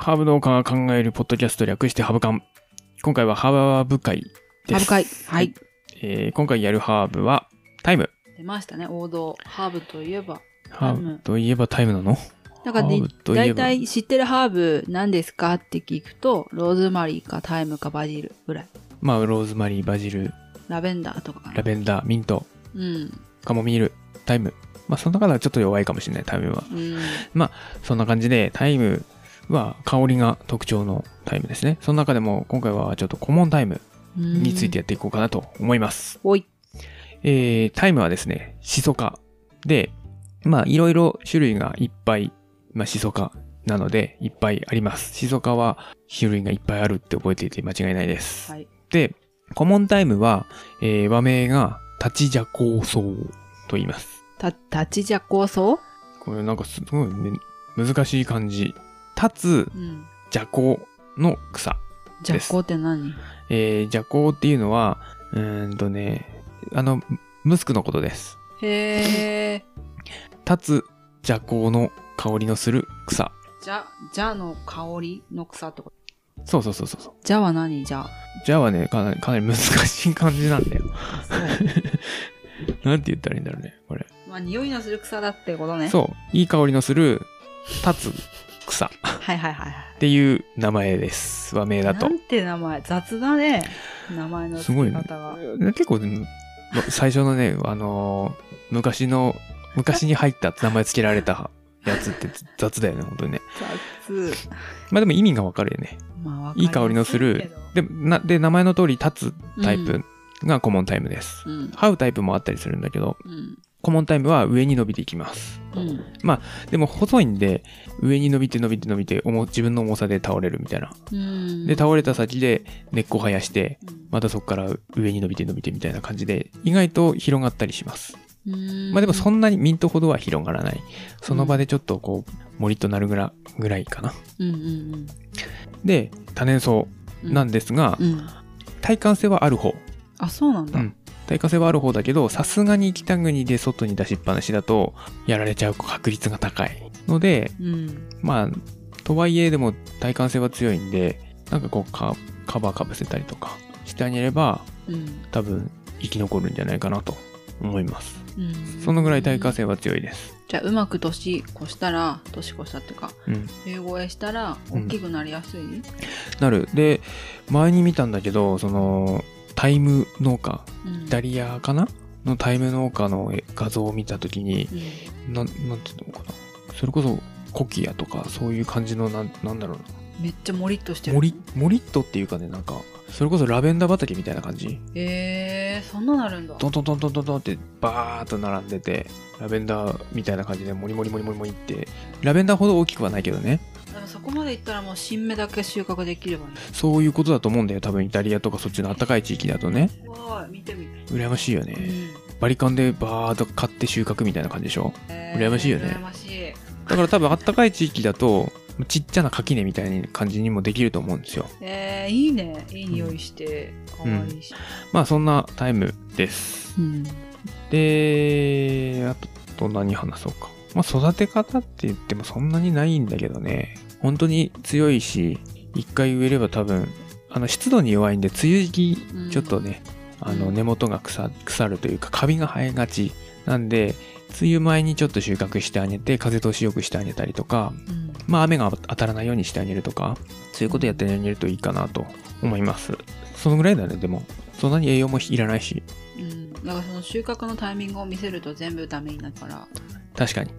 ハーブ農家が考えるポッドキャスト略してハブカン。今回はハーブ会です。ハブ会。はい。えー今回やるハーブはタイム。出ましたね、王道。ハーブといえば。ハーブといえばタイムなの？なんかね大体知ってるハーブ何ですかって聞くと、ローズマリーかタイムかバジルぐらい。まあ、ローズマリー、バジル、ラベンダーとか。ラベンダー、ミント、うん。カモミール、タイム。まあ、その中ではちょっと弱いかもしれない、タイムは。うん。そんな感じで、タイムは香りが特徴のタイムですね。その中でも今回はちょっとコモンタイムについてやっていこうかなと思います。おい。えー、タイムはですね、シソ科で、まあ、いろいろ種類がいっぱい、まあ、シソ科なので、いっぱいあります。シソ科は種類がいっぱいあるって覚えていて間違いないです。はい。で、コモンタイムは、えー和名が立ちジャコウソウと言います。た、立ちじゃ構想これなんかすごい、ね、難しい漢字。立つうん。邪行の草。じゃこって何？えー、邪行っていうのは、うーんとね、あの、ムスクのことです。へえ。立つ邪行の香りのする草。じゃ、じゃの香りの草ってこと？そうそうそうそうそう。じゃは何？じゃ。じゃはね、かなり、かなり難しい漢字なんだよ。なんて言ったらいいんだろうね、これ。まあ、匂いのする草だってことね。そう。いい香りのする、立つ草っはいはいはいはい。ていう名前です。和名だとな。んて名前？雑だね。名前の付すごいねけ方が。。結構、最初のね、あのー昔の、昔に入った名前つけられた やつって雑だよね、本当にね。雑。まあでも意味がわかるよね。まあ、いい香りのするで、な、で、名前の通り立つタイプがコモンタイムです。うん。這うタイプもあったりするんだけど、うん。コモンタイムは上に伸びていきます。うん。でも細いんで、上に伸びて伸びて伸びて、重自分の重さで倒れるみたいな。うん。で、倒れた先で根っこ生やして、うんまたそこから上に伸びて伸びてみたいな感じで、意外と広がったりします。うん。まあでもそんなにミントほどは広がらない。その場でちょっとこう、森となるぐらぐらいかな。うんうんで、多年草うん。なんですが、うん。耐寒性はある方。あ、そうなんだ。うん耐火性はある方だけど、さすがに北国で外に出しっぱなしだと、やられちゃう確率が高い。ので、うん。まあ、とはいえでも耐寒性は強いんで、なんかこうカ、カバーかぶせたりとかしてあげれば、うん。多分生き残るんじゃないかなと思います。うん。そのぐらい耐火性は強いです。じゃあ、うまく年越したら、年越したっていうか、うん。冬越えしたら、うん大きくなりやすい、なる。で、前に見たんだけど、その、タイム農家、うん、イタリアかな？のタイム農家の画像を見たときに、うんなん、なんていうのかな？それこそコキアとかそういう感じのなん、なんだろうな。めっちゃモリッとしてる。森、森っとっていうかね、なんか、それこそラベンダー畑みたいな感じ。えー、そんななるんだ。ドンドンドンドンドンってバーっと並んでて、ラベンダーみたいな感じでモリモリモリモリモリって、ラベンダーほど大きくはないけどね。そこまでいったらもう新芽だけ収穫できればね。そういうことだと思うんだよ。多分イタリアとかそっちの暖かい地域だとね。わ見てみて。羨ましいよね。うんバリカンでバーっと買って収穫みたいな感じでしょ？えー羨ましいよね羨ましい。だから多分暖かい地域だと、ちっちゃな垣根みたいな感じにもできると思うんですよ。えー、いいね。いい匂いして、かわいいし。まあそんなタイムです。うん。で、あと、何話そうか。まあ、育て方って言ってもそんなにないんだけどね。本当に強いし、一回植えれば多分、あの、湿度に弱いんで、梅雨時うん期、ちょっとね、あの、うん根元が腐腐るというか、カビが生えがち。なんで、梅雨前にちょっと収穫してあげて、風通しよくしてあげたりとか、うん。まあ、雨が当たらないようにしてあげるとか、そういうことやってあげるといいかなと思います。そのぐらいだね、でも。そんなに栄養もいらないし、うん。だからその収穫のタイミングを見せると全部ダメになるから、確かに。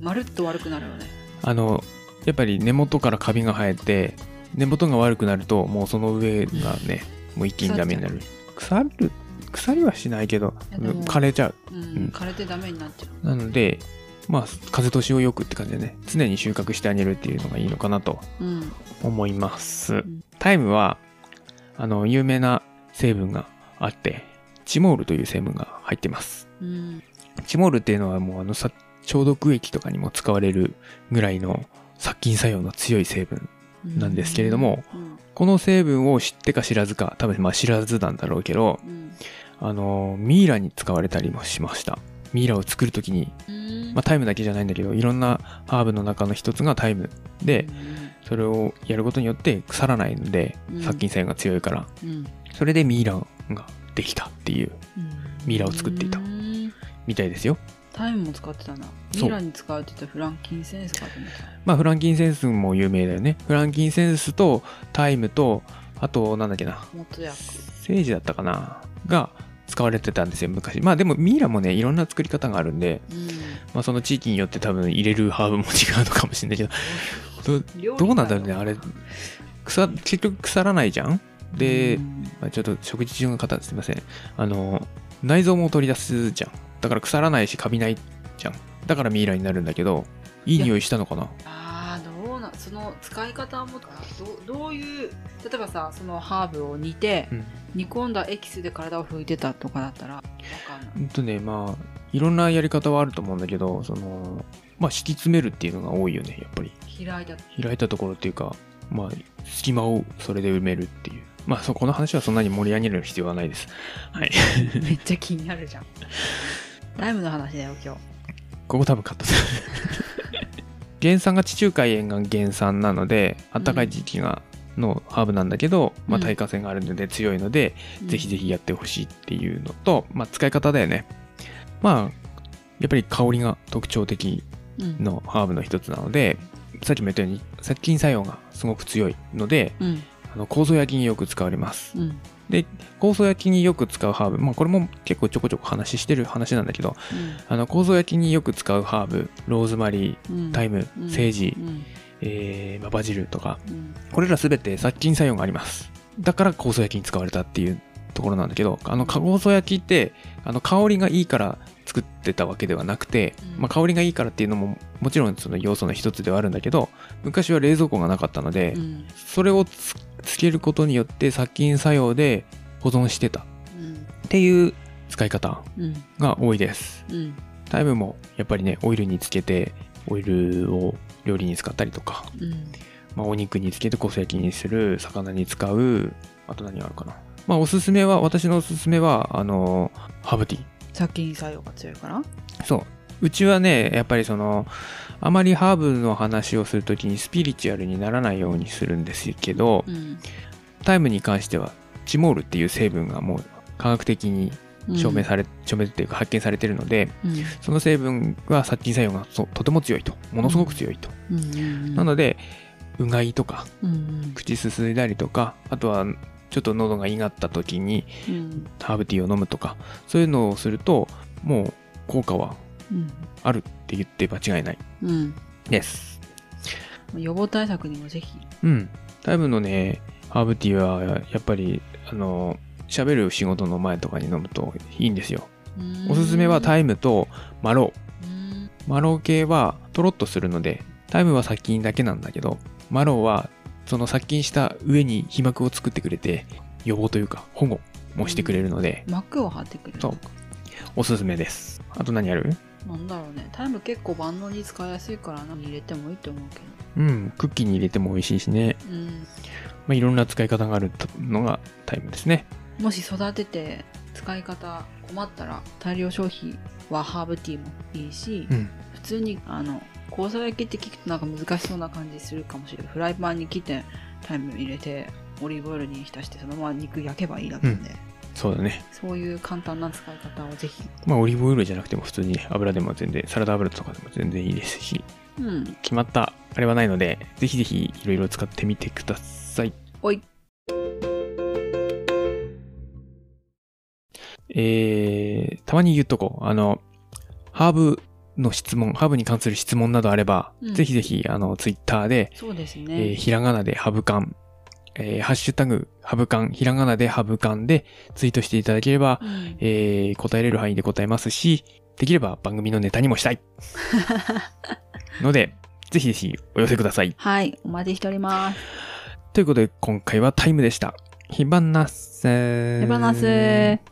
まるっと悪くなるよね。あの、やっぱり根元からカビが生えて、根元が悪くなると、もうその上がね、もう一気にダメになる。腐る、腐りはしないけど枯れちゃう。うん。うん枯れてダメになっちゃう。なので、まあ、風通しをよくって感じでね、常に収穫してあげるっていうのがいいのかなとうん。思います。んタイムは、あの、有名な成分があって、チモールという成分が入ってます。うん。チモールっていうのはもうあのさ消毒液とかにも使われるぐらいの殺菌作用の強い成分なんですけれども、うん。この成分を知ってか知らずか、多分まあ知らずなんだろうけど、うん。あの、ミイラに使われたりもしました。ミイラを作るときに、うん。まあタイムだけじゃないんだけど、いろんなハーブの中の一つがタイムで、それをやることによって腐らないので、うん殺菌作用が強いからうんそれでミイラができたっていうミイラを作っていたうんみたいですよタイムも使ってたな。ミイラに使うって言ったらフランキンセンスかと思った。まあフランキンセンスも有名だよね。フランキンセンスとタイムとあとなんだっけな。元薬セージだったかな。が使われてたんですよ昔。まあでもミイラもねいろんな作り方があるんで、うん。まあ、その地域によって多分入れるハーブも違うのかもしれないけど。どうなんだろうねあれ。腐結局腐らないじゃん？で、うん。まあ、ちょっと食事中の方すいません。あの内臓も取り出すじゃんだから腐らないしカビないじゃん。だからミイラになるんだけどいい匂いしたのかな？あーどうなその使い方もどどういう例えばさそのハーブを煮て、うん。煮込んだエキスで体を拭いてたとかだったらわかんない。ほんとねまあいろんなやり方はあると思うんだけどそのまあ敷き詰めるっていうのが多いよねやっぱり。開いた。開いたところっていうかまあ隙間をそれで埋めるっていう。まあそうこの話はそんなに盛り上げる必要はないです。はい。めっちゃ気になるじゃんライムの話だよ今日。ここ多分カットする。原産が地中海沿岸原産なので暖かい時期が、のハーブなんだけど、まあ、うん。耐火性があるので強いので、ぜひぜひやってほしいっていうのと、まあ、使い方だよね。まあやっぱり香りが特徴的うん。のハーブの一つなのでさっきも言ったように殺菌作用がすごく強いのでうんあの酵素焼きによく使われます。うん。で酵素焼きによく使うハーブまあこれも結構ちょこちょこ話してる話なんだけどあの酵素焼きによく使うハーブローズマリーうん。タイム、うん。セージ、うん。えーまあバジルとかうん。これらすべて殺菌作用があります。だから酵素焼きに使われたっていうところなんだけどあの酵素焼きってあの香りがいいから作ってたわけではなくて、うん。まあ、香りがいいからっていうのももちろんその要素の一つではあるんだけど昔は冷蔵庫がなかったので、うん。それをつつけることによって殺菌作用で保存してた。っうん。ていう使い方うん。が多いです。うん。タイムもやっぱりねオイルにつけてオイルを料理に使ったりとかうん。まあ、お肉につけてこそ焼きにする魚に使うあと何があるかな。まあおすすめは私のおすすめはあのハーブティー。殺菌作用が強いからそううちはねやっぱりそのあまりハーブの話をするときにスピリチュアルにならないようにするんですけどうん。タイムに関してはチモールっていう成分がもう科学的に証明され、証明っていうか発見されてるのでうん。その成分は殺菌作用がそとても強いと。ものすごく強いと、うんうんなのでうがいとかうん口すすいだりとかあとはちょっと喉がいがった時にうん。ハーブティーを飲むとかそういうのをするともう効果はうんあるって言って間違いない。うん。です。予防対策にもぜひ。うん。タイムのねハーブティーはやっぱりあの喋る仕事の前とかに飲むといいんですよ。おすすめはタイムとマロ。ウうん。マロウ系はとろっとするのでタイムは殺菌だけなんだけどマロウはその殺菌した上に皮膜を作ってくれて予防というか保護もしてくれるので、膜を張ってくれるそう。おすすめです。あと何ある？なんだろうね。タイム結構万能に使いやすいから何入れてもいいと思うけど。うん。クッキーに入れても美味しいしね、うん。まあ、いろんな使い方があるのがタイムですね。もし育てて使い方困ったら大量消費はハーブティーもいいし、うん。普通にあの酵素焼きって聞くとなんか難しそうな感じするかもしれない。フライパンに切ってタイム入れてオリーブオイルに浸してそのまま肉焼けばいいだけなん。で、そうだね。そういう簡単な使い方をぜひ。まあオリーブオイルじゃなくても普通にね油でも全然サラダ油とかでも全然いいですしうん。決まったあれはないのでぜひぜひいろいろ使ってみてください。おい。えー、たまに言っとこ。う。あの、ハーブの質問、ハーブに関する質問などあれば、うん。ぜひぜひ、あの、ツイッターで、そうですえーね、ひらがなでハブカン、えーハッシュタグ、ハブカン、ひらがなでハブカンでツイートしていただければ、うんえー答えれる範囲で答えますし、できれば番組のネタにもしたい。ので、ぜひぜひお寄せください。はいお待ちしておりますということで、今回はタイムでした。ひばなせ手放す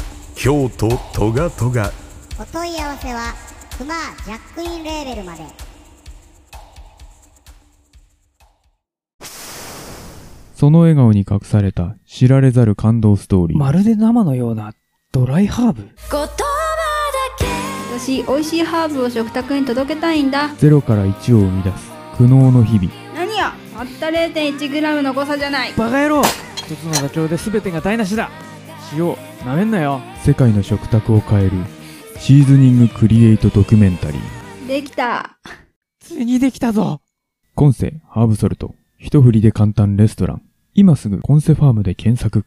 京都トガトガ。お問い合わせはクマジャックインレーベルまで。その笑顔に隠された知られざる感動ストーリー。まるで生のようなドライハーブ。私美味しいハーブを食卓に届けたいんだ。ゼロから1を生み出す苦悩の日々。何やたった 0.1g の誤差じゃない。バカ野郎。一つのダチョウで全てが台無しだ塩なめんなよ世界の食卓を変えるシーズニングクリエイトドキュメンタリー。できたついにできたぞコンセハーブソルト。一振りで簡単レストラン。今すぐコンセファームで検索。